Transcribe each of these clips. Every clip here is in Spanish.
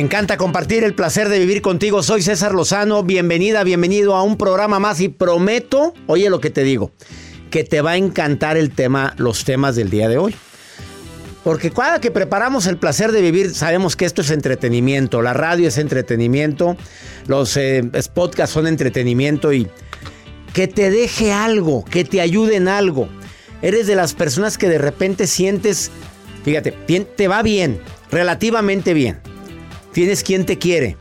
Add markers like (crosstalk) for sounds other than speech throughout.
Me encanta compartir el placer de vivir contigo. Soy César Lozano. Bienvenida, bienvenido a un programa más y prometo, oye lo que te digo, que te va a encantar el tema, los temas del día de hoy. Porque cada que preparamos el placer de vivir, sabemos que esto es entretenimiento. La radio es entretenimiento, los eh, podcasts son entretenimiento y que te deje algo, que te ayude en algo. Eres de las personas que de repente sientes, fíjate, te va bien, relativamente bien tienes quien te quiere,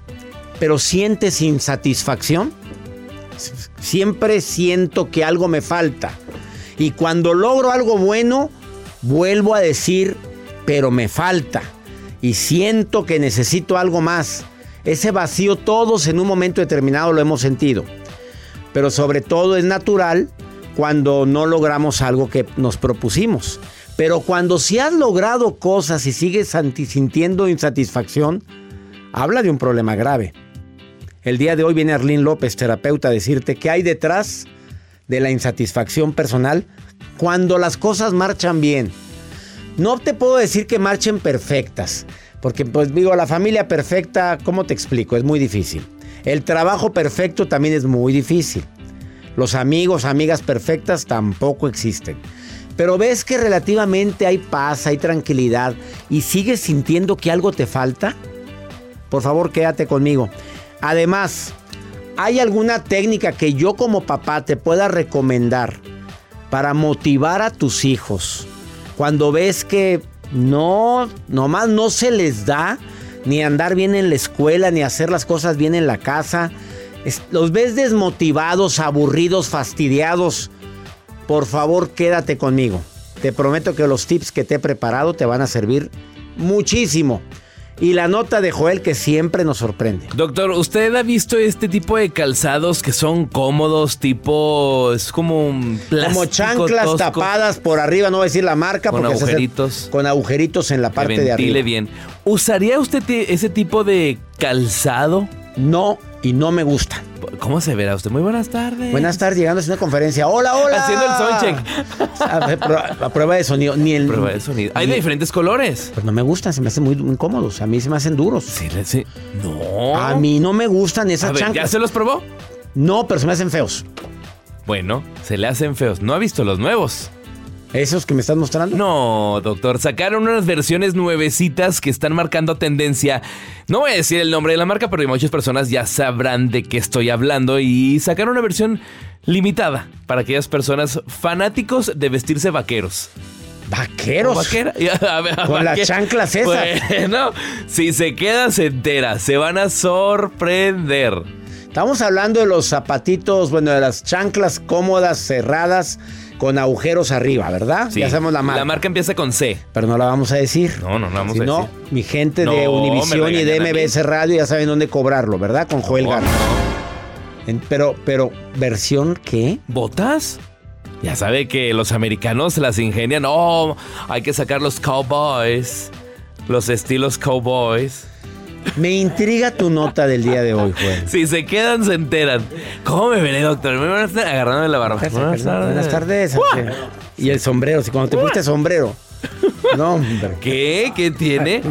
pero sientes insatisfacción. Siempre siento que algo me falta. Y cuando logro algo bueno, vuelvo a decir, pero me falta. Y siento que necesito algo más. Ese vacío todos en un momento determinado lo hemos sentido. Pero sobre todo es natural cuando no logramos algo que nos propusimos. Pero cuando si has logrado cosas y sigues sintiendo insatisfacción, habla de un problema grave. El día de hoy viene Arlene López, terapeuta, a decirte qué hay detrás de la insatisfacción personal cuando las cosas marchan bien. No te puedo decir que marchen perfectas, porque pues digo, la familia perfecta, ¿cómo te explico? Es muy difícil. El trabajo perfecto también es muy difícil. Los amigos, amigas perfectas tampoco existen. Pero ves que relativamente hay paz, hay tranquilidad y sigues sintiendo que algo te falta por favor quédate conmigo. Además, ¿hay alguna técnica que yo como papá te pueda recomendar para motivar a tus hijos cuando ves que no, nomás no se les da ni andar bien en la escuela, ni hacer las cosas bien en la casa? Los ves desmotivados, aburridos, fastidiados. Por favor, quédate conmigo. Te prometo que los tips que te he preparado te van a servir muchísimo y la nota de Joel que siempre nos sorprende. Doctor, ¿usted ha visto este tipo de calzados que son cómodos, tipo, es como un plástico Como chanclas tapadas por arriba, no voy a decir la marca. Con agujeritos. con agujeritos en la parte de arriba. bien. ¿Usaría usted ese tipo de calzado? No, y no me gusta. ¿Cómo se verá usted? Muy buenas tardes. Buenas tardes, llegando a una conferencia. Hola, hola. Haciendo el soundcheck. A, prueba de sonido. Ni el, prueba de sonido. Hay de diferentes colores. Pues no me gustan, se me hacen muy incómodos. A mí se me hacen duros. Sí, sí. No. A mí no me gustan esas chanclas. ¿Ya se los probó? No, pero se me hacen feos. Bueno, se le hacen feos. No ha visto los nuevos. ¿Esos que me estás mostrando? No, doctor. Sacaron unas versiones nuevecitas que están marcando tendencia. No voy a decir el nombre de la marca, pero muchas personas ya sabrán de qué estoy hablando. Y sacaron una versión limitada para aquellas personas fanáticos de vestirse vaqueros. ¿Vaqueros? Vaquera. (laughs) Con las chanclas esas. Bueno, si se queda, se entera. Se van a sorprender. Estamos hablando de los zapatitos, bueno, de las chanclas cómodas, cerradas, con agujeros arriba, ¿verdad? Sí. Ya sabemos la marca. La marca empieza con C. Pero no la vamos a decir. No, no, no vamos Si a no, decir. mi gente de No, Univisión y de. MBS Radio ya saben dónde cobrarlo, ¿verdad? Con Joel No, Garza. En- Pero, pero, ¿versión qué? ¿Botas? Ya sabe que los americanos se las ingenian. Oh, hay que sacar los cowboys. Los estilos cowboys. Me intriga tu nota del día de hoy, Joel. Si se quedan, se enteran. ¿Cómo me veré, doctor? Me van a estar agarrando de la barba. Buenas tardes. Y el sombrero, si cuando te pusiste sombrero. No, hombre. ¿Qué? ¿Qué tiene?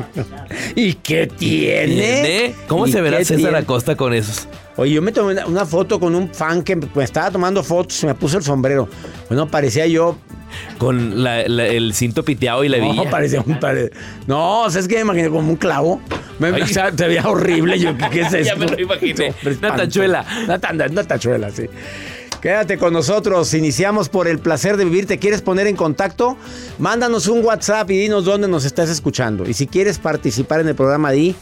¿Y qué tiene? ¿Tiene? ¿Cómo ¿Y se verá César tiene? Acosta con esos? Oye, yo me tomé una, una foto con un fan que me estaba tomando fotos y me puso el sombrero. Bueno, parecía yo. Con la- la- el cinto piteado y la No, villa. parecía un. pare- No, o sea, es que me imaginé como un clavo. Me, o sea, se veía horrible. Yo, ¿qué, es (laughs) Ya esto? me lo imaginé. No, Una tachuela. Una, una tachuela, sí. Quédate con nosotros. Iniciamos por el placer de vivir. ¿Te quieres poner en contacto? Mándanos un WhatsApp y dinos dónde nos estás escuchando. Y si quieres participar en el programa, di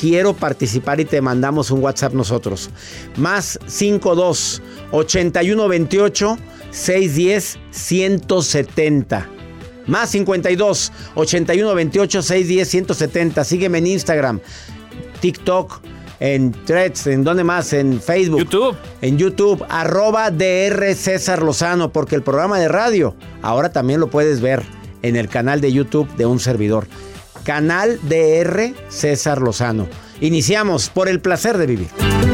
quiero participar y te mandamos un WhatsApp nosotros. Más 52 81 28 610 170. Más 52 81 28 610 170. Sígueme en Instagram, TikTok, en Threads, en donde más, en Facebook. YouTube. En YouTube, arroba DR César Lozano, porque el programa de radio ahora también lo puedes ver en el canal de YouTube de un servidor. Canal DR César Lozano. Iniciamos por el placer de vivir.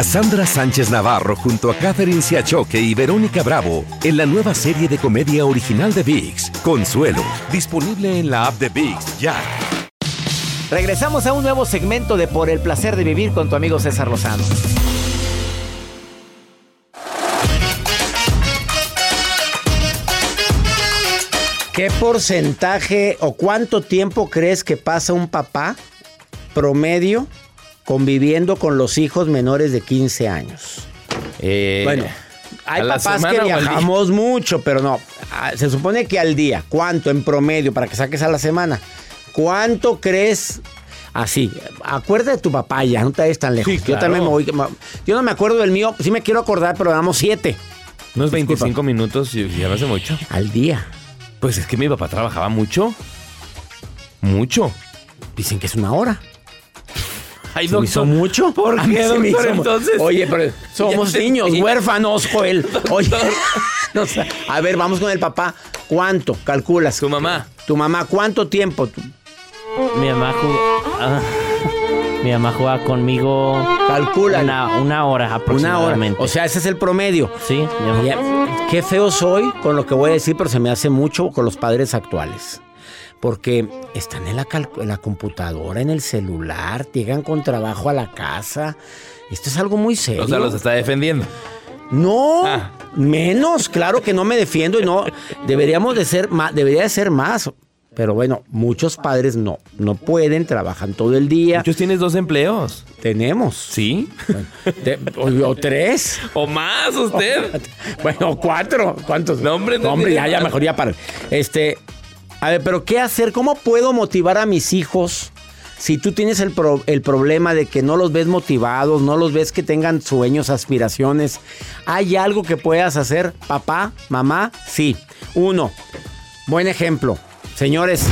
Cassandra Sánchez Navarro junto a Catherine Siachoque y Verónica Bravo en la nueva serie de comedia original de VIX, Consuelo, disponible en la app de VIX ya. Regresamos a un nuevo segmento de Por el placer de vivir con tu amigo César Lozano. ¿Qué porcentaje o cuánto tiempo crees que pasa un papá promedio conviviendo con los hijos menores de 15 años? Eh, Bueno, hay ¿a la papás que viajamos mucho, pero no. Se supone que al día. ¿Cuánto en promedio para que saques a la semana? ¿Cuánto crees? Así, acuérdate de tu papá ya, no te vayas tan lejos. Sí, Yo también me voy. Yo no me acuerdo del mío, sí me quiero acordar, pero damos siete Unos Disculpa. 25 minutos y ya no hace mucho. al día. Pues es que mi papá trabajaba mucho. Mucho. Dicen que es una hora. Ay, ¿Se me hizo mucho? ¿Por qué, se me doctor, hizo mu- entonces? Oye, pero somos te- niños, huérfanos, Joel. (laughs) Oye, (laughs) no a ver, vamos con el papá. ¿Cuánto calculas? Tu mamá. Tu mamá, ¿cuánto tiempo? Tu- Mi mamá jugó, ah, mi mamá jugaba conmigo Calcula. una, una hora Una hora. aproximadamente. O sea, ese es el promedio. sí, mi mamá- Qué feo soy con lo que voy a decir, pero se me hace mucho con los padres actuales. Porque están en la, cal- en la computadora, en el celular, llegan con trabajo a la casa. Esto es algo muy serio. O sea, los está defendiendo. No, Ah. menos, claro que no me defiendo y no deberíamos de ser más, debería de ser más. Pero bueno, muchos padres no, no pueden, trabajan todo el día. Muchos tienes dos empleos. Tenemos. ¿Sí? O, o tres. ¿O más usted? (laughs) Bueno, cuatro. ¿Cuántos? No, hombre, no hombre, ya, ya, mejor ya para. Este, a ver, pero ¿qué hacer? ¿Cómo puedo motivar a mis hijos si tú tienes el, el problema de que no los ves motivados, no los ves que tengan sueños, aspiraciones? ¿Hay algo que puedas hacer, papá, mamá? Sí. Uno, buen ejemplo. Señores,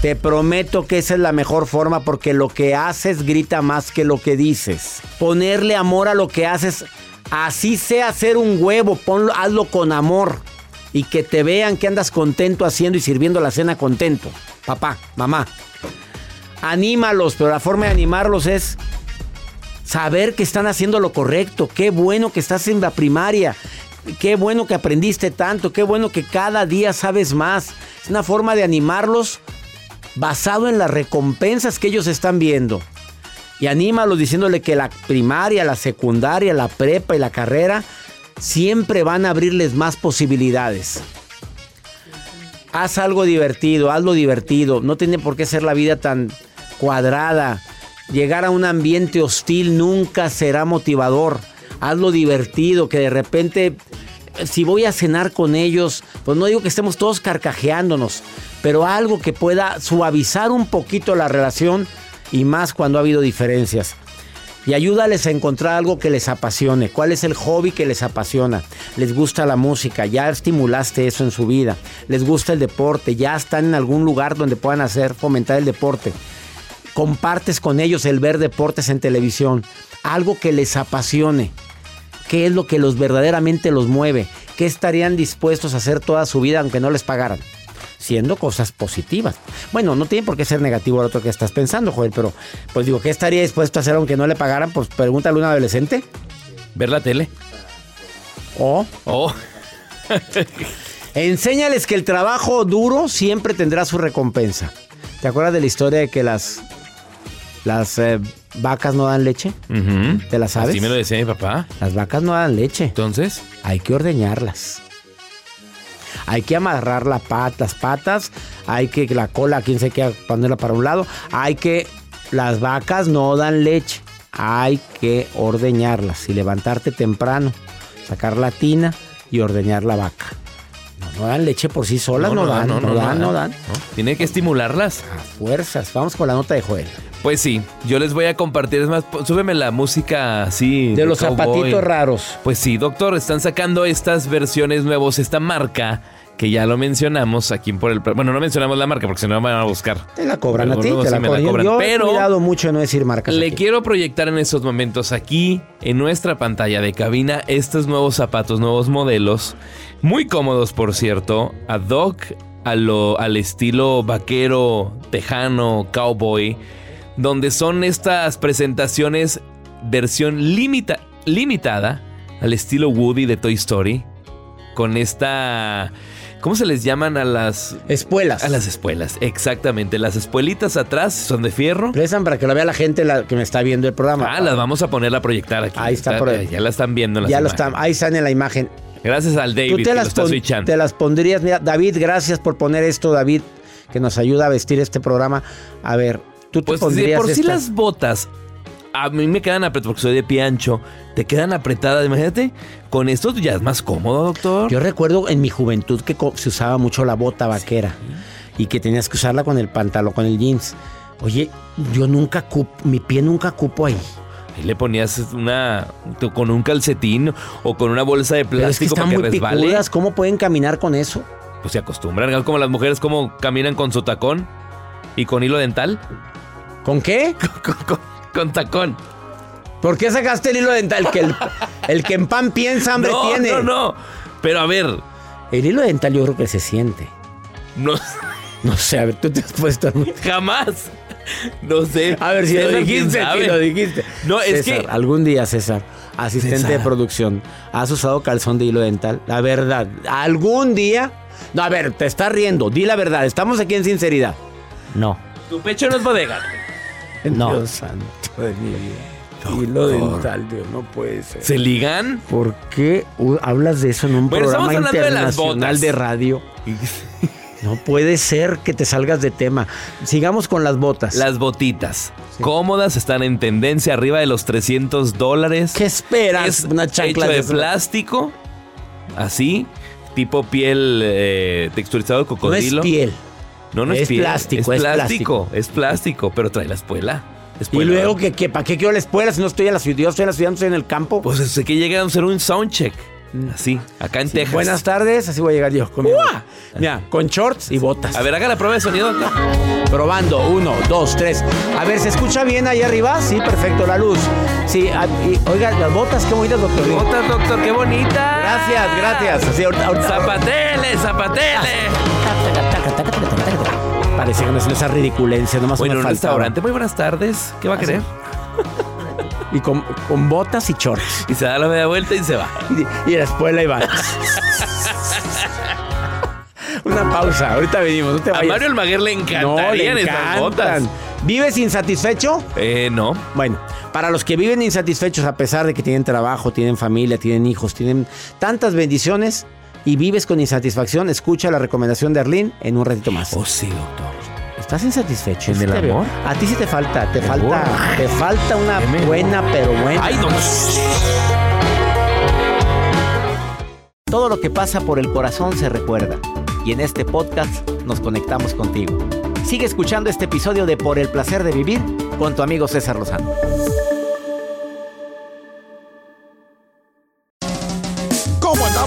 te prometo que esa es la mejor forma porque lo que haces grita más que lo que dices. Ponerle amor a lo que haces, así sea hacer un huevo, ponlo, hazlo con amor y que te vean que andas contento haciendo y sirviendo la cena contento. Papá, mamá, anímalos, pero la forma de animarlos es saber que están haciendo lo correcto. Qué bueno que estás en la primaria. Qué bueno que aprendiste tanto. Qué bueno que cada día sabes más. Es una forma de animarlos basado en las recompensas que ellos están viendo. Y anímalos diciéndole que la primaria, la secundaria, la prepa y la carrera siempre van a abrirles más posibilidades. Haz algo divertido, hazlo divertido. No tiene por qué ser la vida tan cuadrada. Llegar a un ambiente hostil nunca será motivador. Hazlo divertido, que de repente, si voy a cenar con ellos, pues no digo que estemos todos carcajeándonos, pero algo que pueda suavizar un poquito la relación y más cuando ha habido diferencias. Y ayúdales a encontrar algo que les apasione. ¿Cuál es el hobby que les apasiona? Les gusta la música, ya estimulaste eso en su vida. Les gusta el deporte, ya están en algún lugar donde puedan hacer, fomentar el deporte. Compartes con ellos el ver deportes en televisión. Algo que les apasione. ¿Qué es lo que los verdaderamente los mueve? ¿Qué estarían dispuestos a hacer toda su vida aunque no les pagaran? Siendo cosas positivas. Bueno, no tiene por qué ser negativo lo otro que estás pensando, Joel, pero pues digo, ¿qué estaría dispuesto a hacer aunque no le pagaran? Pues pregúntale a un adolescente. Ver la tele. O. Oh. (laughs) Enséñales que el trabajo duro siempre tendrá su recompensa. ¿Te acuerdas de la historia de que las, las eh, vacas no dan leche? ¿Te la sabes? Así me lo decía mi papá. Las vacas no dan leche. Entonces, Hay que ordeñarlas. Hay que amarrar las patas. Hay que la cola, quien se quiera ponerla para un lado. Hay que. Las vacas no dan leche. Hay que ordeñarlas y levantarte temprano. Sacar la tina y ordeñar la vaca. No, no dan leche por sí solas, no, dan, no, dan, no dan. tiene que estimularlas. A fuerzas. Vamos con la nota de Joel. Pues sí, yo les voy a compartir. Es más, súbeme la música así. De los cowboy. zapatitos raros. Pues sí, doctor, están sacando estas versiones nuevos, esta marca que ya lo mencionamos aquí por el... Bueno, no mencionamos la marca porque si no me van a buscar. Te la cobran a ti, te la cobran. cobran. Yo he Pero cuidado mucho no decir marcas. le aquí. quiero proyectar en estos momentos aquí, en nuestra pantalla de cabina, estos nuevos zapatos, nuevos modelos. Muy cómodos, por cierto. Ad hoc a lo- al estilo vaquero, tejano, cowboy. Donde son estas presentaciones versión limita- limitada al estilo Woody de Toy Story. Con esta... ¿Cómo se les llaman a las... Espuelas. A las espuelas, exactamente. Las espuelitas atrás son de fierro. Prestan para que lo vea la gente la que me está viendo el programa. Ah, las vamos a poner a proyectar aquí. Ahí está, por ahí. Ya la están viendo en las ya lo están, ahí están en la imagen. Gracias al David Tú que te lo las, está te las pondrías, mira, David, gracias por poner esto, David, que nos ayuda a vestir este programa. A ver, tú te Pues de pondrías por sí esta? las botas a mí me quedan apretadas porque soy de pie ancho. Te quedan apretadas, imagínate. Con esto ya es más cómodo, doctor. Yo recuerdo en mi juventud que se usaba mucho la bota vaquera y que tenías que usarla con el pantalón, con el jeans. Oye, yo nunca cupo, mi pie nunca cupo ahí. Ahí le ponías una con un calcetín o con una bolsa de Pero es que plástico están para que muy resbale. picudas, ¿cómo pueden caminar con eso? Pues se acostumbran, como las mujeres como caminan con su tacón y con hilo dental. ¿Con qué? (laughs) con, con- con tacón. ¿Por qué sacaste el hilo dental? El que, el, el que en pan piensa, hambre (laughs) no, tiene. no, no. Pero a ver, El hilo dental yo creo que se siente. no (laughs) No sé, a ver, tú te has puesto... jamás. No sé. A ver si lo César, ¿quién dijiste, si lo dijiste. No, es César, que algún día, César, asistente César. de producción, ¿has usado calzón de hilo dental? La verdad, algún día... No, a ver, te estás riendo, di la verdad, estamos aquí en sinceridad. No. tu pecho no es bodega. No. Dios santo de mi vida. Hilo dental, Dios, no puede ser. ¿Se ligan? ¿Por qué hablas de eso en un Bueno, programa de internacional botas. de radio? (laughs) No puede ser que te salgas de tema. Sigamos con las botas. Las botitas. Cómodas, están en tendencia arriba de los 300 dólares. ¿Qué esperas? Es Una chancla hecho de de plástico. Así. Tipo piel eh, texturizado de No cocodrilo. es piel. No, no es, Es piel. plástico, es es plástico. Es plástico, pero trae la espuela. Y Espuela. luego, que, que, ¿para qué quiero la escuela si no estoy en la ciudad? Yo estoy en la ciudad, no estoy en el campo. Pues sé que llega a hacer un soundcheck. Así, acá en Texas. Buenas tardes, así voy a llegar yo. Con mi- Mira, con shorts y botas. A ver, haga la prueba de sonido. doctor. Probando, uno, dos, tres. A ver, ¿se escucha bien ahí arriba? Sí, perfecto, la luz. Sí, y- oiga, las botas, qué bonitas, doctor. Botas, doctor, qué bonita. Gracias, gracias. Así, ahorita- ahorita- Zapatele, zapatele. Parece que no es esa ridiculencia, nomás Bueno, un restaurante. Muy buenas tardes. ¿Qué va a Ah, querer? (laughs) Y con, con botas y shorts. Y se da la media vuelta y se va. (laughs) Y, y la espuela y va. Una pausa, ahorita venimos, no te A. Mario Almaguer le No, le encantarían esas botas. ¿Vives insatisfecho? Eh, no. Bueno, para los que viven insatisfechos a pesar de que tienen trabajo, tienen familia, tienen hijos, tienen tantas bendiciones y vives con insatisfacción, escucha la recomendación de Arlene en un ratito más. Oh, sí, doctor. ¿Estás insatisfecho? ¿En el amor? A ti sí te falta, te falta, amor. te falta una ¿Qué me- buena pero buena. Ay, no. Todo lo que pasa por el corazón se recuerda. Y en este podcast nos conectamos contigo. Sigue escuchando este episodio de Por el placer de vivir con tu amigo César Lozano.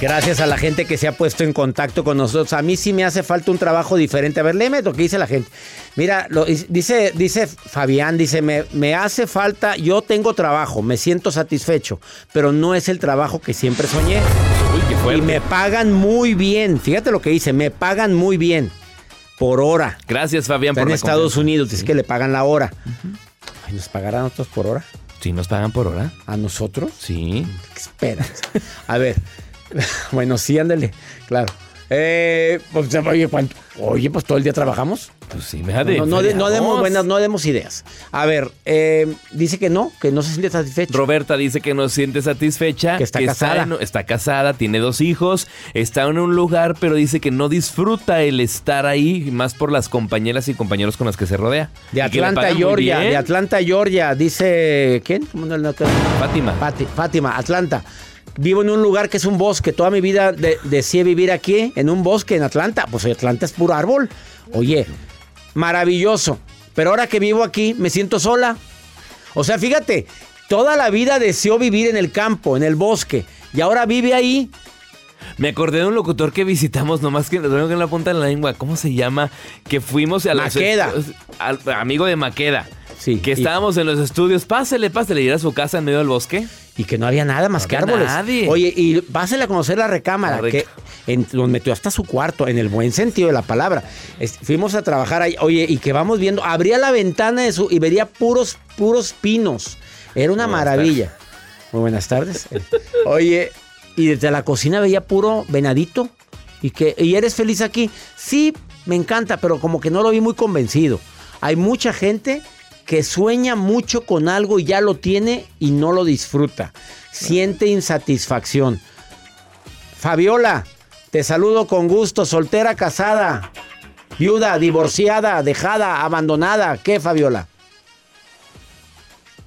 Gracias a la gente que se ha puesto en contacto con nosotros. A mí sí me hace falta un trabajo diferente. A ver, léeme lo que dice la gente. Mira, lo- dice, dice Fabián, dice, me, me hace falta, yo tengo trabajo, me siento satisfecho, pero no es el trabajo que siempre soñé. Uy, qué Y fuerte. me pagan muy bien. Fíjate lo que dice, me pagan muy bien por hora. Gracias, Fabián, Está por en Estados. Unidos, dice que le pagan la hora. Ay, ¿Nos pagarán nosotros por hora? Sí, nos pagan por hora. ¿A nosotros? Sí. Espera. A ver. (laughs) Bueno, sí, ándale. Claro. Eh, pues, oye, ¿cuánto? Oye, pues todo el día trabajamos. Pues sí, me. No, no, de- no demos buenas, no demos ideas. A ver, eh, dice que no, que no se siente satisfecho. Roberta dice que no se siente satisfecha. Que está casada. en- Está, casada, tiene dos hijos, está en un lugar, pero dice que no disfruta el estar ahí, más por las compañeras y compañeros con las que se rodea. de Atlanta, Georgia. De Atlanta, Georgia. Dice. ¿Quién? ¿Cómo no, no, Fátima. Fátima, Atlanta. Vivo en un lugar que es un bosque. Toda mi vida de- deseé vivir aquí, en un bosque, en Atlanta. Pues Atlanta es puro árbol. Oye, maravilloso. Pero ahora que vivo aquí, me siento sola. O sea, fíjate, toda la vida deseó vivir en el campo, en el bosque. Y ahora vive ahí. Me acordé de un locutor que visitamos, nomás que lo tengo en la punta de la lengua. ¿Cómo se llama? Que fuimos a los Maqueda. al- amigo de Maqueda. Sí. Que y- estábamos en los estudios. Pásele, pásele. Ir a su casa en medio del bosque. Y que no había nada más No que árboles. nadie. Oye, y pásale a conocer la recámara, que en, nos metió hasta su cuarto, en el buen sentido de la palabra. Es- fuimos a trabajar ahí, oye, y que vamos viendo, abría la ventana de su y vería puros, puros pinos. Era una Buenas maravilla. Muy buenas tardes. (laughs) Oye, y desde la cocina veía puro venadito. Y que, ¿y eres feliz aquí? Sí, me encanta, pero como que no lo vi muy convencido. Hay mucha gente que sueña mucho con algo y ya lo tiene y no lo disfruta. Siente insatisfacción. Fabiola, te saludo con gusto, soltera, casada, viuda, divorciada, dejada, abandonada. ¿Qué, Fabiola?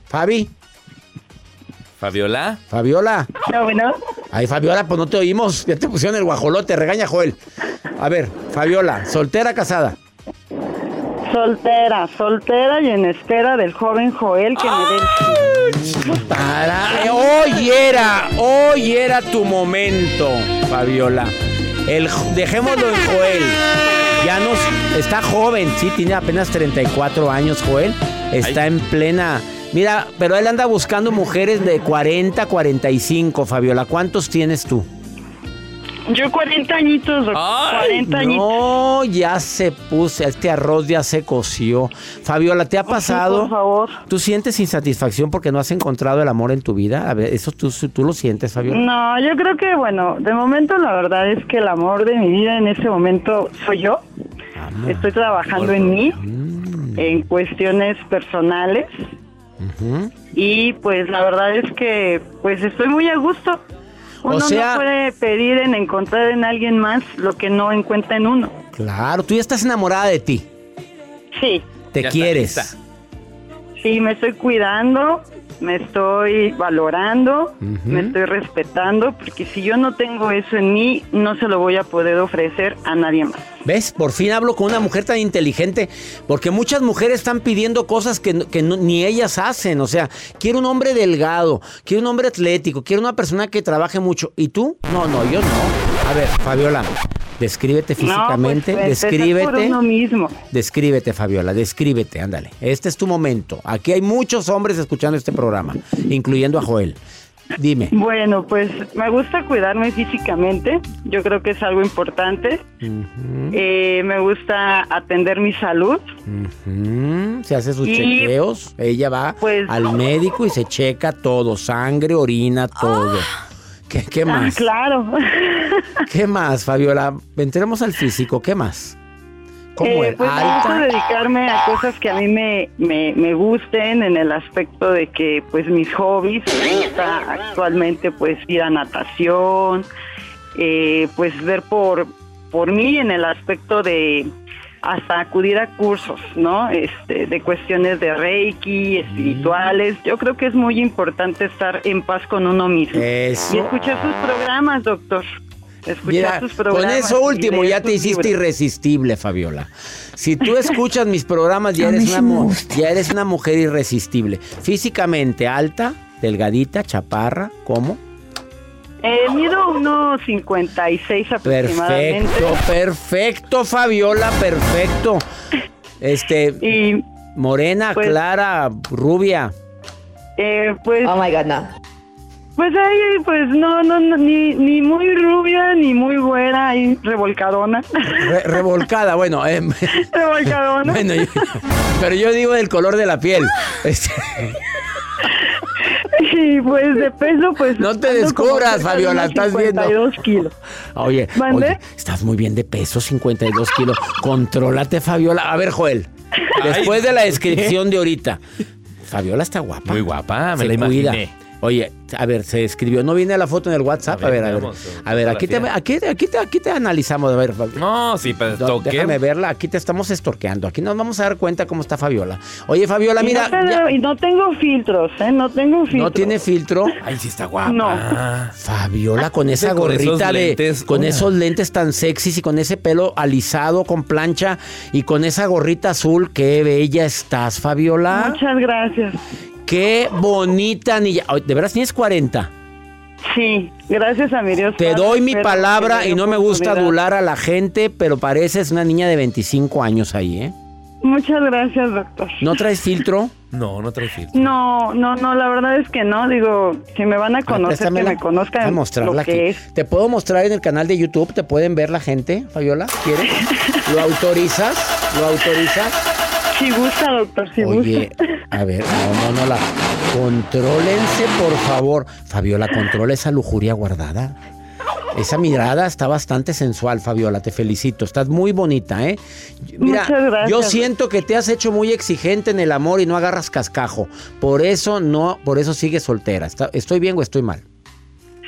Fabi, Fabiola. Fabiola. No, bueno. Ay, Fabiola, pues no te oímos. Ya te pusieron el guajolote, regaña Joel. A ver, Fabiola, soltera, casada. Soltera, soltera y en espera del joven Joel que me dé el... Para, hoy era, hoy era tu momento, Fabiola. El, dejémoslo en Joel. Ya nos está joven, sí, tiene apenas 34 años, Joel. Está en plena. Mira, pero él anda buscando mujeres de 40, 45, Fabiola. ¿Cuántos tienes tú? Yo 40 añitos, doc- 40 añitos. No, ya se puso, este arroz ya se coció. Fabiola, ¿te ha pasado? por favor. ¿Tú sientes insatisfacción porque no has encontrado el amor en tu vida? A ver, ¿eso tú, tú lo sientes, Fabiola? No, yo creo que, bueno, de momento la verdad es que el amor de mi vida en este momento soy yo. Estoy trabajando en mí, Mm. en cuestiones personales. Y pues la verdad es que pues estoy muy a gusto. O Uno sea- no puede pedir en encontrar en alguien más lo que no encuentra en uno. Claro, tú ya estás enamorada de ti. Sí, Te Ya está quieres. sí, me estoy cuidando, me estoy valorando, me estoy respetando, porque si yo no tengo eso en mí, no se lo voy a poder ofrecer a nadie más. ¿Ves? Por fin hablo con una mujer tan inteligente, porque muchas mujeres están pidiendo cosas que, que no- ni ellas hacen. O sea, quiero un hombre delgado, quiero un hombre atlético, quiero una persona que trabaje mucho. ¿Y tú? No, no, yo no. A ver, Fabiola, Descríbete No, pues, físicamente, por descríbete. uno mismo. Descríbete, Fabiola, descríbete, ándale. Este es tu momento. Aquí hay muchos hombres escuchando este programa, incluyendo a Joel. Dime. Bueno, pues me gusta cuidarme físicamente. Yo creo que es algo importante. Eh, me gusta atender mi salud. Se hace sus Y- chequeos. Ella va Pues- al médico y se checa todo: sangre, orina, todo. ¿Qué, qué Ah, más? claro. (laughs) ¿Qué más, Fabiola? Entremos al físico. ¿Qué más? ¿Cómo Eh, es? pues ¿Alta? dedicarme a cosas que a mí me, me, me gusten en el aspecto de que pues mis hobbies, me gusta actualmente pues ir a natación, eh, pues ver por, por mí en el aspecto de hasta acudir a cursos, ¿no? Este, de cuestiones de Reiki, espirituales. Yo creo que es muy importante estar en paz con uno mismo. Eso. Y escuchar sus programas, doctor. Escuchar Mira, sus con eso último ya te hiciste libros. irresistible, Fabiola. Si tú (laughs) escuchas mis programas, ya eres, una, ya eres una mujer irresistible. Físicamente alta, delgadita, chaparra, ¿cómo? Eh, mido unos 56 aproximadamente. Perfecto, perfecto, Fabiola, perfecto. Este, (laughs) Y morena, pues- clara, rubia. eh, pues. Oh my god, no. Pues ahí, pues no, no, no, ni, ni muy rubia, ni muy güera, ahí revolcadona. (laughs) Re- revolcada, bueno. eh, (laughs) revolcadona. bueno, yo- pero yo digo del color de la piel. Este, Y pues de peso, pues. No te descubras, Fabiola, estás viendo. 52 kilos. Oye, ¿Mande? oye, estás muy bien de peso, 52 kilos. Contrólate, Fabiola. A ver, Joel, después de la descripción de ahorita, Fabiola está guapa. Muy guapa, me Se la cuida. Oye, a ver, se escribió, no viene la foto en el WhatsApp. A A ver, a ver. A ver, aquí te, aquí, aquí te, aquí te analizamos. A ver, No, sí, pero No, déjame verla, aquí te estamos estorqueando. Aquí nos vamos a dar cuenta cómo está Fabiola. Oye, Fabiola, Y mira, no, ya- y no tengo filtros, ¿eh? No tengo filtros. no tiene filtro. Ay, sí está guapa. No. Fabiola, con esa con esos gorrita de. lentes, con esos lentes tan sexys y con ese pelo alisado con plancha y con esa gorrita azul. Qué bella estás, Fabiola. Muchas gracias. Qué bonita niña. ¿De veras tienes 40? Sí, gracias a mi Dios. Te Padre, doy mi palabra y no me gusta adular a la gente, pero pareces una niña de 25 años ahí, ¿eh? Muchas gracias, doctor. ¿No traes filtro? No, no trae filtro. No, no, no, la verdad es que no. Digo, si me van a conocer, que me conozcan mostrarla lo aquí. que es. ¿Te puedo mostrar en el canal de YouTube? ¿Te pueden ver la gente, Fabiola? ¿Quieres? (laughs) ¿Lo autorizas? ¿Lo autorizas? Si gusta, doctor, si Oye, gusta. A ver, no, no, no, la. Contrólense, por favor. Fabiola, controla esa lujuria guardada. Esa mirada está bastante sensual, Fabiola. Te felicito. Estás muy bonita, ¿eh? Mira, Muchas gracias. yo siento que te has hecho muy exigente en el amor y no agarras cascajo. Por eso no, por eso sigues soltera. ¿Estoy bien o estoy mal?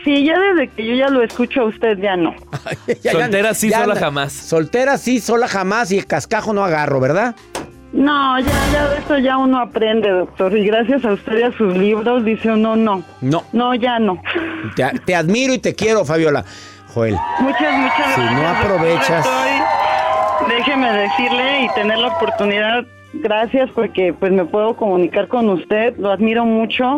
Sí, ya desde que yo ya lo escucho a usted, ya no. (laughs) Ya- Soltera sí, sola anda. jamás. Soltera sí, sola jamás y el cascajo no agarro, ¿verdad? No, ya, ya de esto ya uno aprende, doctor. Y gracias a usted y a sus libros dice uno no. No. No, ya no. Te, te admiro y te quiero, Fabiola. Joel. Muchas, muchas Si no gracias. aprovechas- Estoy- déjeme decirle y tener la oportunidad, gracias porque pues me puedo comunicar con usted, lo admiro mucho.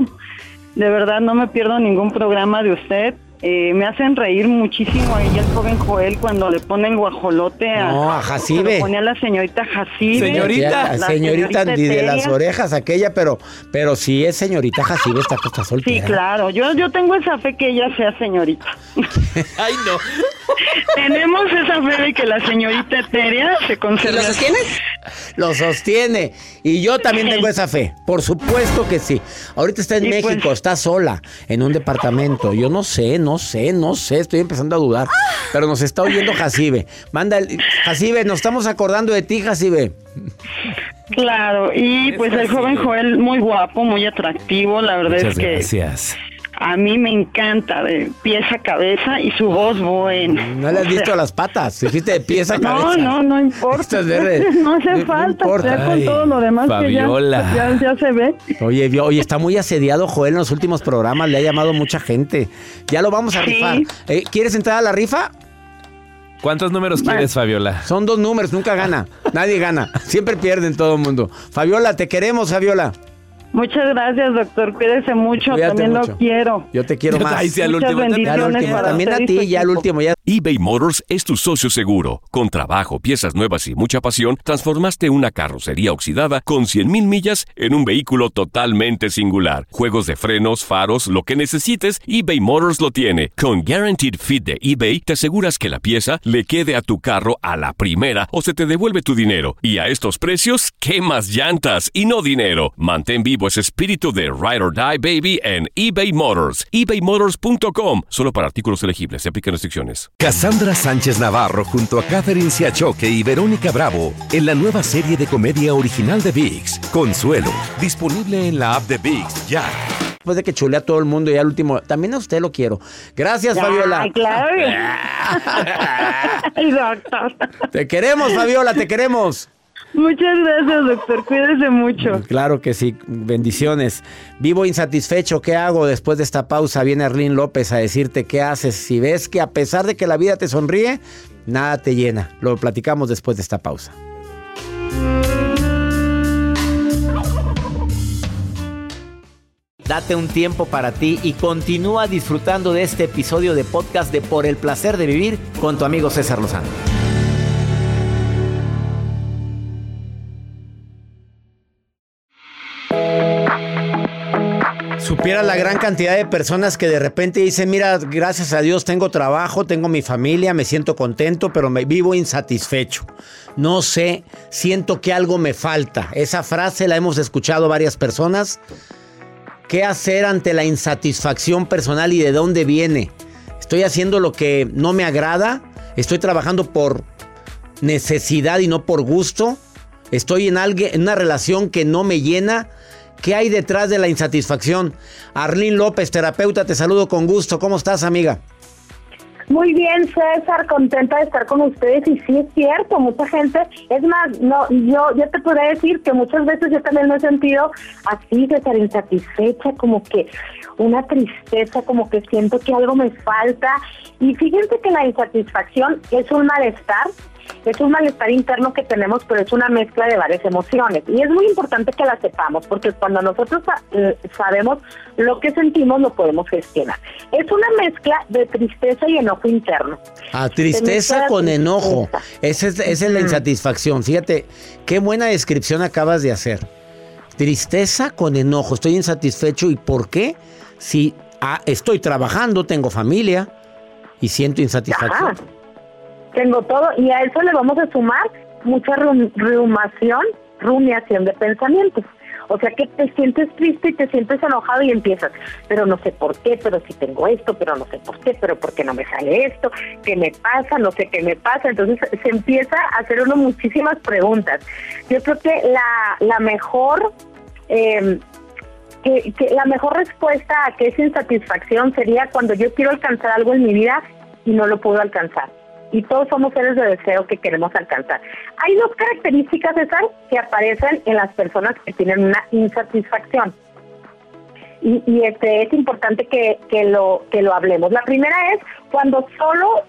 De verdad no me pierdo ningún programa de usted. Eh, me hacen reír muchísimo ahí el joven Joel cuando le pone el guajolote a, No, a Jacibe. lo ponía a la señorita Jacibe. Señorita, La señorita ni de las orejas aquella, pero, pero sí es señorita Jacibe, está, está Sí, soltera. claro. Yo, yo tengo esa fe que ella sea señorita. (laughs) Ay, no. (laughs) Tenemos esa fe de que la señorita Eteria se conserve. Lo sostiene. Y yo también tengo esa fe. Por supuesto que sí. Ahorita está en Y México, pues- está sola, en un departamento. Yo no sé, no sé, no sé. Estoy empezando a dudar. Pero nos está oyendo (laughs) Jacibe. Manda el. Jacibe, nos estamos acordando de ti, Jacibe. Claro, y pues el joven Joel muy guapo, muy atractivo, la verdad Muchas es que gracias. A mí me encanta de pies a cabeza y su voz buena. No le has visto sea, las patas. Dijiste de pies a cabeza. No, no, no importa. (laughs) No hace No falta, importa. ya con Ay, todo lo demás Fabiola. que ya, ya, ya se ve. Oye, vio- oye, está muy asediado Joel en los últimos programas, le ha llamado mucha gente. Ya lo vamos a Sí. rifar. Eh, ¿Quieres entrar a la rifa? ¿Cuántos números quieres, Fabiola? Son dos números, nunca gana. Nadie gana. Siempre pierden todo el mundo. Fabiola, te queremos, Fabiola. Muchas gracias, doctor. Cuídese mucho. Cuídate También mucho. lo quiero. Yo te quiero más. Ay, sí, al Muchas último. Ya al bendiciones último, para también a ti, ya al último, ya eBay Motors es tu socio seguro. Con trabajo, piezas nuevas y mucha pasión, transformaste una carrocería oxidada con 100.000 millas en un vehículo totalmente singular. Juegos de frenos, faros, lo que necesites, eBay Motors lo tiene. Con Guaranteed Fit de eBay, te aseguras que la pieza le quede a tu carro a la primera o se te devuelve tu dinero. Y a estos precios, ¿qué más llantas y no dinero? Mantén vivo ese espíritu de Ride or Die Baby en eBay Motors. ebaymotors.com. Solo para artículos elegibles. Se aplican restricciones. Cassandra Sánchez Navarro junto a Catherine Siachoque y Verónica Bravo en la nueva serie de comedia original de VIX, Consuelo, disponible en la app de VIX ya. después de que chulea a todo el mundo y al último, también a usted lo quiero. Gracias, Fabiola. Claro. (laughs) Te queremos, Fabiola, te queremos. Muchas gracias, doctor. Cuídese mucho. Claro que sí, bendiciones. Vivo insatisfecho, ¿qué hago después de esta pausa? Viene Arlín López a decirte qué haces. Si ves que a pesar de que la vida te sonríe, nada te llena. Lo platicamos después de esta pausa. Date un tiempo para ti y continúa disfrutando de este episodio de podcast de Por el placer de vivir con tu amigo César Lozano. Supiera la gran cantidad de personas que de repente dicen, mira, gracias a Dios tengo trabajo, tengo mi familia, me siento contento, pero me vivo insatisfecho. No sé, siento que algo me falta. Esa frase la hemos escuchado varias personas. ¿Qué hacer ante la insatisfacción personal y de dónde viene? ¿Estoy haciendo lo que no me agrada? ¿Estoy trabajando por necesidad y no por gusto? ¿Estoy en, alguien, en una relación que no me llena? ¿Qué hay detrás de la insatisfacción? Arlín López, terapeuta, te saludo con gusto. ¿Cómo estás, amiga? Muy bien, César, contenta de estar con ustedes y sí es cierto, mucha gente, es más, no, yo, yo te podría decir que muchas veces yo también me he sentido así, César, insatisfecha, como que una tristeza, como que siento que algo me falta y fíjense que la insatisfacción es un malestar es un malestar interno que tenemos, pero es una mezcla de varias emociones. Y es muy importante que la sepamos, porque cuando nosotros eh, sabemos lo que sentimos, lo podemos gestionar. Es una mezcla de tristeza y enojo interno. Ah, tristeza con enojo. Esa es, esa es la insatisfacción. Fíjate, qué buena descripción acabas de hacer. Tristeza con enojo. Estoy insatisfecho. ¿Y por qué? Si ah, estoy trabajando, tengo familia y siento insatisfacción. Ajá. Tengo todo y a eso le vamos a sumar mucha rum- rumiación de pensamientos. O sea que te sientes triste y te sientes enojado y empiezas, pero no sé por qué, pero si tengo esto, pero no sé por qué, pero por qué no me sale esto, qué me pasa, no sé qué me pasa. Entonces se empieza a hacer uno muchísimas preguntas. Yo creo que la, mejor... Eh, que, que la mejor respuesta a que es insatisfacción sería cuando yo quiero alcanzar algo en mi vida y no lo puedo alcanzar. Y todos somos seres de deseo que queremos alcanzar. Hay dos características, César, que aparecen en las personas que tienen una insatisfacción. Y, y este es importante que, que lo que lo hablemos. La primera es cuando solo,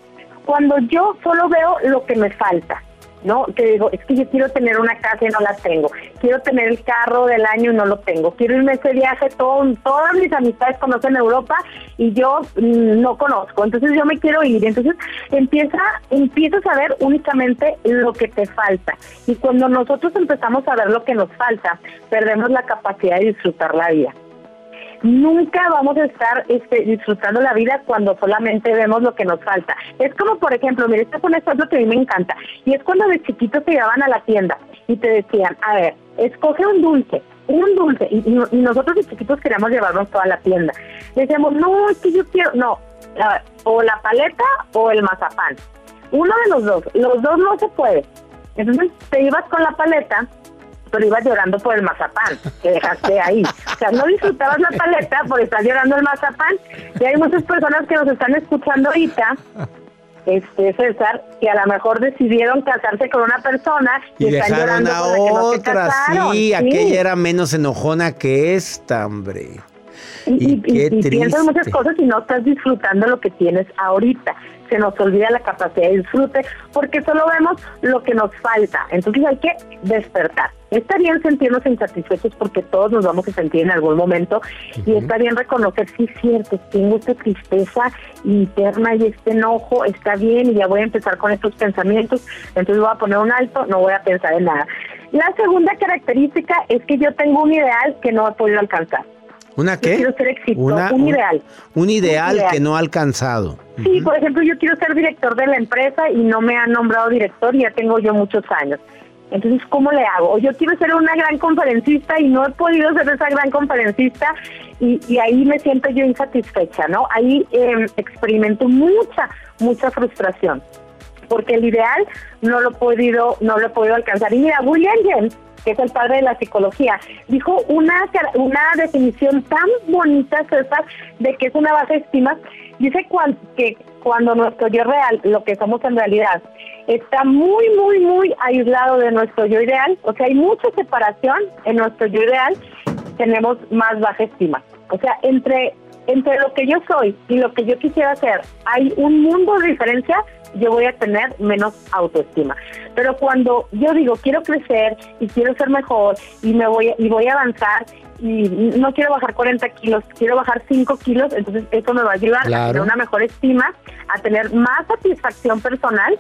cuando yo solo veo lo que me falta. ¿No? Que digo, es que yo quiero tener una casa y no la tengo. Quiero tener el carro del año y no lo tengo. Quiero irme a ese viaje, todo, todas mis amistades conocen Europa y yo mm, no conozco. Entonces yo me quiero ir. Entonces empieza, empiezas a ver únicamente lo que te falta. Y cuando nosotros empezamos a ver lo que nos falta, perdemos la capacidad de disfrutar la vida nunca vamos a estar este, disfrutando la vida cuando solamente vemos lo que nos falta. Es como, por ejemplo, mire, este es un ejemplo que a mí me encanta, y es cuando de chiquitos te llevaban a la tienda y te decían, a ver, escoge un dulce, un dulce, y, y- nosotros de chiquitos queríamos llevarnos toda la tienda. Decíamos, no, es que yo quiero, no, o la paleta o el mazapán. Uno de los dos, los dos no se puede. Entonces te ibas con la paleta pero ibas llorando por el mazapán que dejaste ahí. O sea, no disfrutabas la paleta por estar llorando el mazapán. Y hay muchas personas que nos están escuchando ahorita, este César, que a lo mejor decidieron casarse con una persona y, Y están llorando a que no se otra, casaron. sí, aquella era menos enojona que esta, hombre. Y, Y, qué y piensas muchas cosas y no estás disfrutando lo que tienes ahorita. Se nos olvida la capacidad de disfrute porque solo vemos lo que nos falta. Entonces hay que despertar. Está bien sentirnos insatisfechos porque todos nos vamos a sentir en algún momento y está bien reconocer, sí es cierto, tengo esta tristeza interna y este enojo, está bien y ya voy a empezar con estos pensamientos, entonces voy a poner un alto, no voy a pensar en nada. La segunda característica es que yo tengo un ideal que no he podido alcanzar. ¿Una Yo qué? quiero ser exitoso, Una- un ideal. Un ideal, Un ideal. que no ha alcanzado. Sí, por ejemplo, yo quiero ser director de la empresa y no me han nombrado director y ya tengo yo muchos años. Entonces, ¿cómo le hago? O yo quiero ser una gran conferencista y no he podido ser esa gran conferencista y, y ahí me siento yo insatisfecha, ¿no? Ahí eh, experimento mucha, mucha frustración porque el ideal no lo he podido, no lo he podido alcanzar. Y mira, William James, que es el padre de la psicología, dijo una, una definición tan bonita, César, de que es una baja estima. Dice cuan- que cuando nuestro yo real, lo que somos en realidad, está muy, muy, muy aislado de nuestro yo ideal, o sea, hay mucha separación en nuestro yo ideal, tenemos más baja estima. O sea, entre entre lo que yo soy y lo que yo quisiera hacer, hay un mundo de diferencia, yo voy a tener menos autoestima. Pero cuando yo digo quiero crecer y quiero ser mejor y me voy a- y voy a avanzar y no quiero bajar 40 kilos, quiero bajar 5 kilos, entonces eso me va a ayudar a tener una mejor estima, a tener más satisfacción personal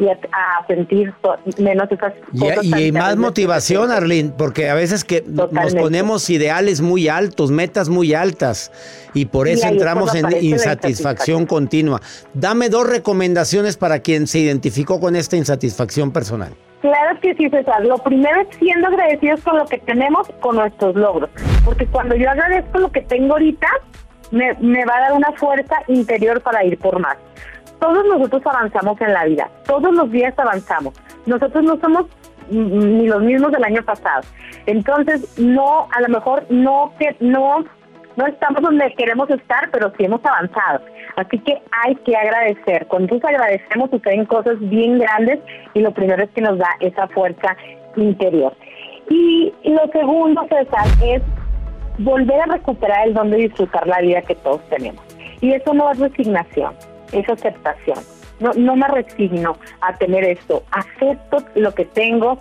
y a, a sentir menos esas Y, cosas más motivación, Arlene, porque a veces que nos ponemos ideales muy altos, metas muy altas, y por eso entramos en insatisfacción continua. Dame dos recomendaciones para quien se identificó con esta insatisfacción personal. Claro que sí, César. Lo primero es siendo agradecidos con lo que tenemos, con nuestros logros. Porque cuando yo agradezco lo que tengo ahorita, me, me va a dar una fuerza interior para ir por más. Todos nosotros avanzamos en la vida, todos los días avanzamos. Nosotros no somos ni los mismos del año pasado. Entonces, no, a lo mejor no no no estamos donde queremos estar, pero sí hemos avanzado. Así que hay que agradecer. Cuando nos agradecemos suceden cosas bien grandes y lo primero es que nos da esa fuerza interior. Y lo segundo, César, es volver a recuperar el don de disfrutar la vida que todos tenemos. Y eso no es resignación, es aceptación. No, no me resigno a tener esto, acepto lo que tengo,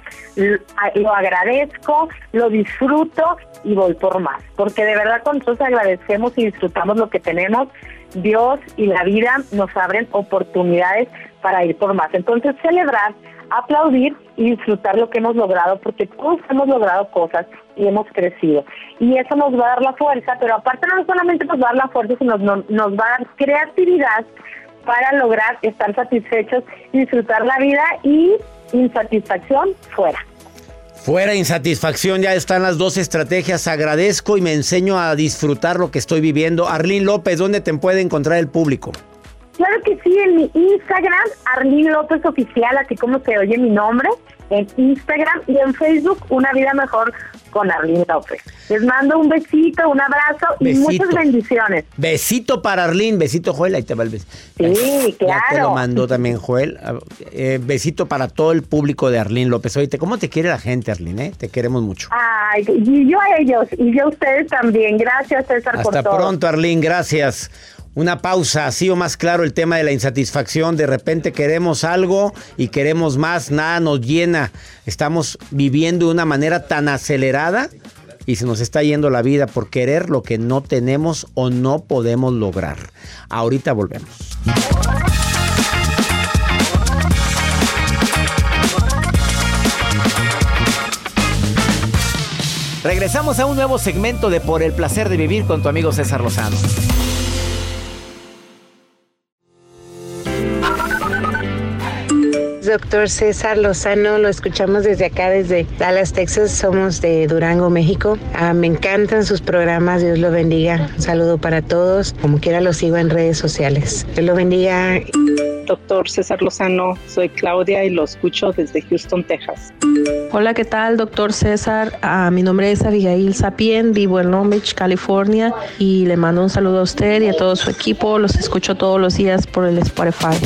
lo, agradezco, lo disfruto y voy por más. Porque de verdad cuando nosotros agradecemos y disfrutamos lo que tenemos, Dios y la vida nos abren oportunidades para ir por más. Entonces celebrar, aplaudir y disfrutar lo que hemos logrado, porque todos hemos logrado cosas y hemos crecido. Y eso nos va a dar la fuerza, pero aparte no solamente nos va a dar la fuerza, sino nos, nos va a dar creatividad para lograr estar satisfechos disfrutar la vida y insatisfacción fuera. Fuera insatisfacción, ya están las dos estrategias. Agradezco y me enseño a disfrutar lo que estoy viviendo. Arlene López, ¿dónde te puede encontrar el público? Claro que sí, en mi Instagram, Arlene López Oficial, así como se oye mi nombre, en Instagram y en Facebook, Una Vida Mejor con Arlene López. Les mando un besito, un abrazo y muchas bendiciones. Besito para Arlene, besito Joel, ahí te va el besito. Sí, Ya te lo claro. mandó también Joel. Eh, besito para todo el público de Arlene López. Oye, ¿cómo te quiere la gente, Arlene? eh? Te queremos mucho. Ay, y yo a ellos, y yo a ustedes también. Gracias, César, por Hasta todo. pronto, Arlene, gracias. Una pausa, así o más claro el tema de la insatisfacción. De repente queremos algo y queremos más, nada nos llena. Estamos viviendo de una manera tan acelerada y se nos está yendo la vida por querer lo que no tenemos o no podemos lograr. Ahorita volvemos. Regresamos a un nuevo segmento de Por el placer de vivir con tu amigo César Lozano. Doctor César Lozano, lo escuchamos desde acá, desde Dallas, Texas. Somos de Durango, México. Ah, me encantan sus programas. Dios lo bendiga. Un saludo para todos. Como quiera, los sigo en redes sociales. Dios lo bendiga. Doctor César Lozano, soy Claudia y lo escucho desde Houston, Texas. Hola, ¿qué tal, doctor César? Ah, mi nombre es Abigail Sapien, vivo en Long Beach, California, y le mando un saludo a usted y a todo su equipo. Los escucho todos los días por el Spotify.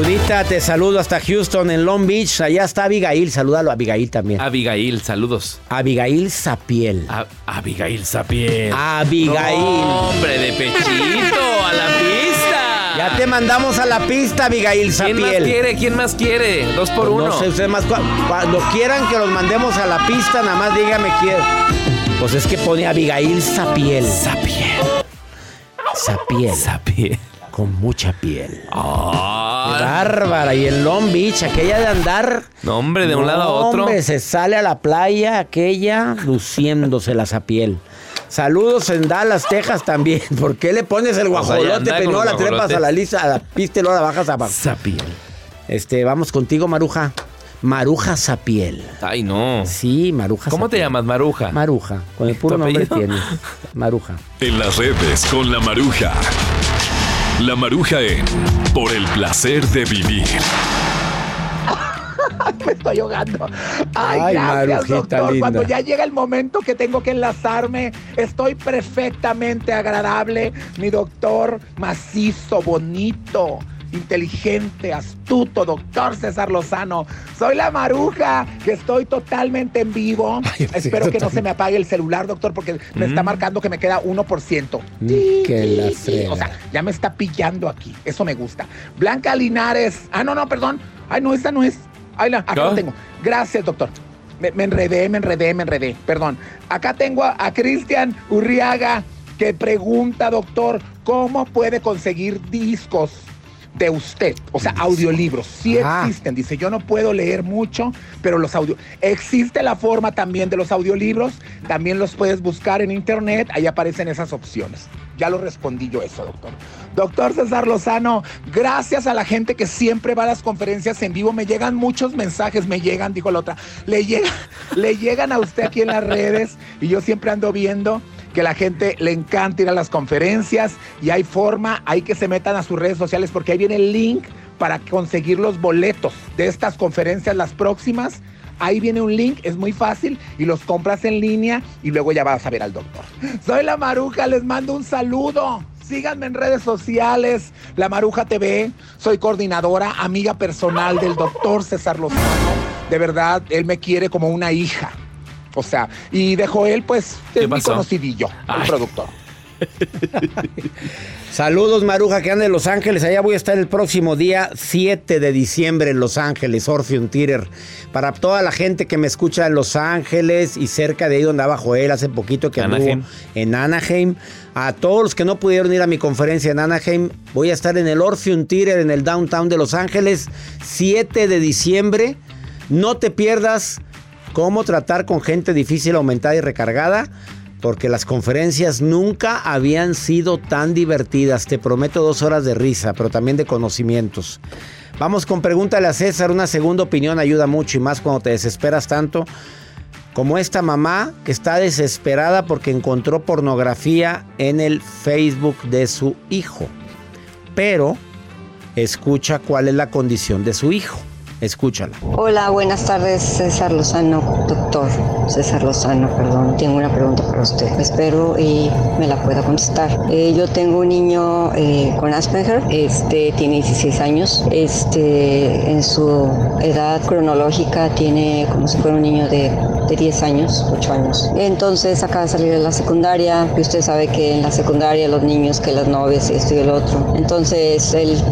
Claudita, te saludo hasta Houston, en Long Beach. Allá está Abigail. Salúdalo a Abigail también. Abigail, saludos. Abigail Sapiel. A- Abigail Sapiel. Abigail. Hombre, de pechito, a la pista. Ya te mandamos a la pista, Abigail ¿Quién Sapiel. más quiere? ¿Quién más quiere? Dos por uno. No sé, ustedes más. cu- Cuando quieran que los mandemos a la pista, nada más dígame quién. Pues es que pone Abigail Sapiel. Sapiel. Sapiel. Sapiel. Con mucha piel. Ah. Qué bárbara. Y en Long Beach, aquella de andar. No, hombre, de un lado a otro. Hombre, se sale a la playa aquella luciéndose la Sapiel. Saludos en Dallas, Texas también. (laughs) ¿Por qué le pones el Pues guajolote, anda pero con no los la trepas a la lista, a la pista y luego la bajas a Sapiel. Este, vamos contigo, Maruja. Maruja Sapiel. Ay, no. Sí, Maruja ¿Cómo te llamas, Maruja? Maruja. Con el puro ¿Tu nombre tienes. Maruja. En las redes con la maruja. La maruja en Por el placer de vivir. (laughs) Me estoy ahogando. Ay, Ay, gracias, doctor. linda. Cuando ya llega el momento que tengo que enlazarme, estoy perfectamente agradable. Mi doctor macizo, bonito, inteligente, astuto, doctor César Lozano. Soy la maruja, que estoy totalmente en vivo. (laughs) Espero que no se me apague el celular, doctor, porque me está Mm. marcando que me queda 1%. Que la frega. O sea, ya me está pillando aquí. Eso me gusta. Blanca Linares. Ah, no, no, perdón. Ay, no, esta no es. Ay, no, acá tengo. Gracias, doctor. Me, me enredé, me enredé, me enredé. Perdón. Acá tengo a, a Cristian Urriaga que pregunta, doctor, ¿cómo puede conseguir discos de usted? O sea, audiolibros. Sí Ah. existen. Dice, yo no puedo leer mucho, pero los audio... Existe la forma también de los audiolibros. También los puedes buscar en internet. Ahí aparecen esas opciones. Ya lo respondí yo eso, doctor. Doctor César Lozano, gracias a la gente que siempre va a las conferencias en vivo. Me llegan muchos mensajes, me llegan, dijo la otra. Le, (laughs) le llegan a usted aquí en las redes y yo siempre ando viendo que la gente le encanta ir a las conferencias y hay forma, hay que se metan a sus redes sociales porque ahí viene el link para conseguir los boletos de estas conferencias, las próximas. Ahí viene un link, es muy fácil y los compras en línea y luego ya vas a ver al doctor. Soy la Maruja, les mando un saludo. Síganme en redes sociales, La Maruja TV. Soy coordinadora, amiga personal del doctor César Lozano. De verdad, él me quiere como una hija. O sea, y de Joel, pues, es mi conocidillo, el productor. (laughs) Saludos, Maruja, que anda en Los Ángeles. Allá voy a estar el próximo día 7 de diciembre en Los Ángeles, Orpheum Theater. Para toda la gente que me escucha en Los Ángeles y cerca de ahí donde andaba Joel hace poquito que anduvo en Anaheim. A todos los que no pudieron ir a mi conferencia en Anaheim, voy a estar en el Orpheum Theater en el downtown de Los Ángeles, 7 de diciembre. No te pierdas cómo tratar con gente difícil, aumentada y recargada. Porque las conferencias nunca habían sido tan divertidas. Te prometo dos horas de risa, pero también de conocimientos. Vamos con pregúntale a César. Una segunda opinión ayuda mucho y más cuando te desesperas tanto. Como esta mamá que está desesperada porque encontró pornografía en el Facebook de su hijo. Pero escucha cuál es la condición de su hijo. Escúchala. Hola, buenas tardes, César Lozano, doctor César Lozano, perdón, tengo una pregunta para usted. Espero y me la pueda contestar. Eh, yo tengo un niño eh, con Asperger, este tiene 16 años, este en su edad cronológica tiene como si fuera un niño de, de 10 años, 8 años. Entonces acaba de salir de la secundaria, y usted sabe que en la secundaria los niños, que las novias, esto y el otro. Entonces él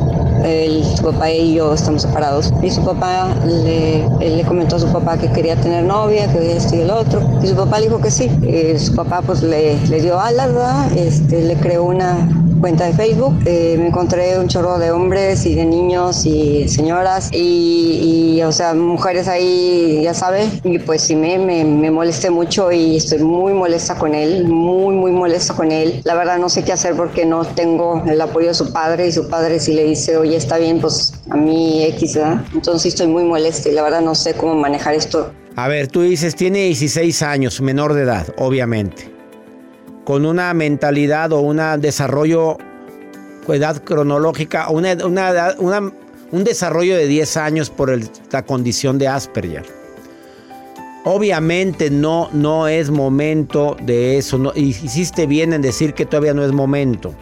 él, su papá y yo estamos separados. Y su papá le, él le comentó a su papá que quería tener novia, que esto y el otro. Y su papá le dijo que sí. Eh, su papá pues le, le dio alas, ¿verdad? Este, le creó una cuenta de Facebook. Eh, me encontré un chorro de hombres y de niños y señoras y, y, o sea, mujeres ahí, ya sabe. Y pues sí me, me, me molesté mucho y estoy muy molesta con él, muy, muy molesta con él. La verdad no sé qué hacer porque no tengo el apoyo de su padre y su padre si le dice, oye, está bien, pues a mí X, ¿verdad? Entonces estoy muy molesta y la verdad no sé cómo manejar esto. A ver, tú dices, tiene 16 años, menor de edad, obviamente. Con una mentalidad o un desarrollo, edad cronológica, una, una, una- un desarrollo de 10 años por el- la condición de Asperger. Obviamente no, no es momento de eso. Hiciste bien en decir que todavía no es momento.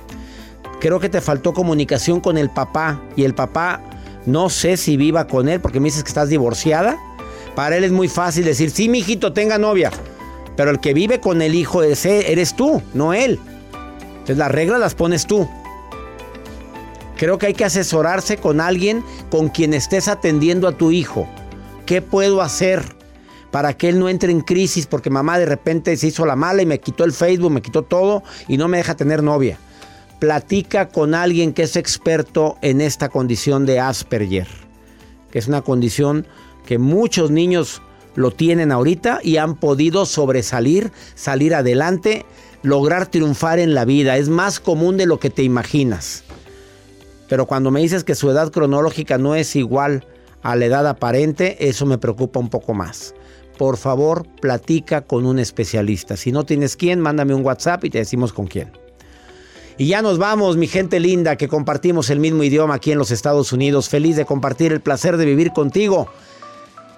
Creo que te faltó comunicación con el papá y el papá No sé si viva con él porque me dices que estás divorciada. Para él es muy fácil decir, sí, mi hijito, tenga novia. Pero el que vive con el hijo ese eres tú, no él. Entonces las reglas las pones tú. Creo que hay que asesorarse con alguien con quien estés atendiendo a tu hijo. ¿Qué puedo hacer para que él no entre en crisis? Porque mamá de repente se hizo la mala y me quitó el Facebook, me quitó todo y no me deja tener novia. Platica con alguien que es experto en esta condición de Asperger, que es una condición que muchos niños lo tienen ahorita y han podido sobresalir, salir adelante, lograr triunfar en la vida. Es más común de lo que te imaginas. Pero cuando me dices que su edad cronológica no es igual a la edad aparente, eso me preocupa un poco más. Por favor, platica con un especialista. Si no tienes quién, mándame un WhatsApp y te decimos con quién. Y ya nos vamos, mi gente linda, que compartimos el mismo idioma aquí en los Estados Unidos. Feliz de compartir el placer de vivir contigo.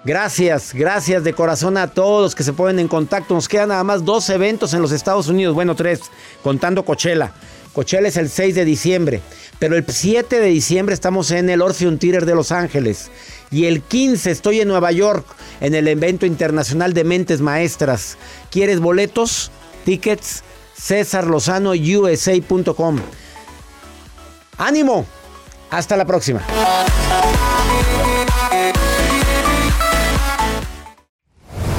Gracias, gracias de corazón a todos que se ponen en contacto. Nos quedan nada más dos eventos en los Estados Unidos, bueno, tres, contando Coachella. Coachella es el 6 de diciembre, pero el 7 de diciembre estamos en el Orpheum Theater de Los Ángeles. Y el 15 estoy en Nueva York en el evento internacional de mentes maestras. ¿Quieres boletos? Tickets? USA.com. ¡Ánimo! Hasta la próxima.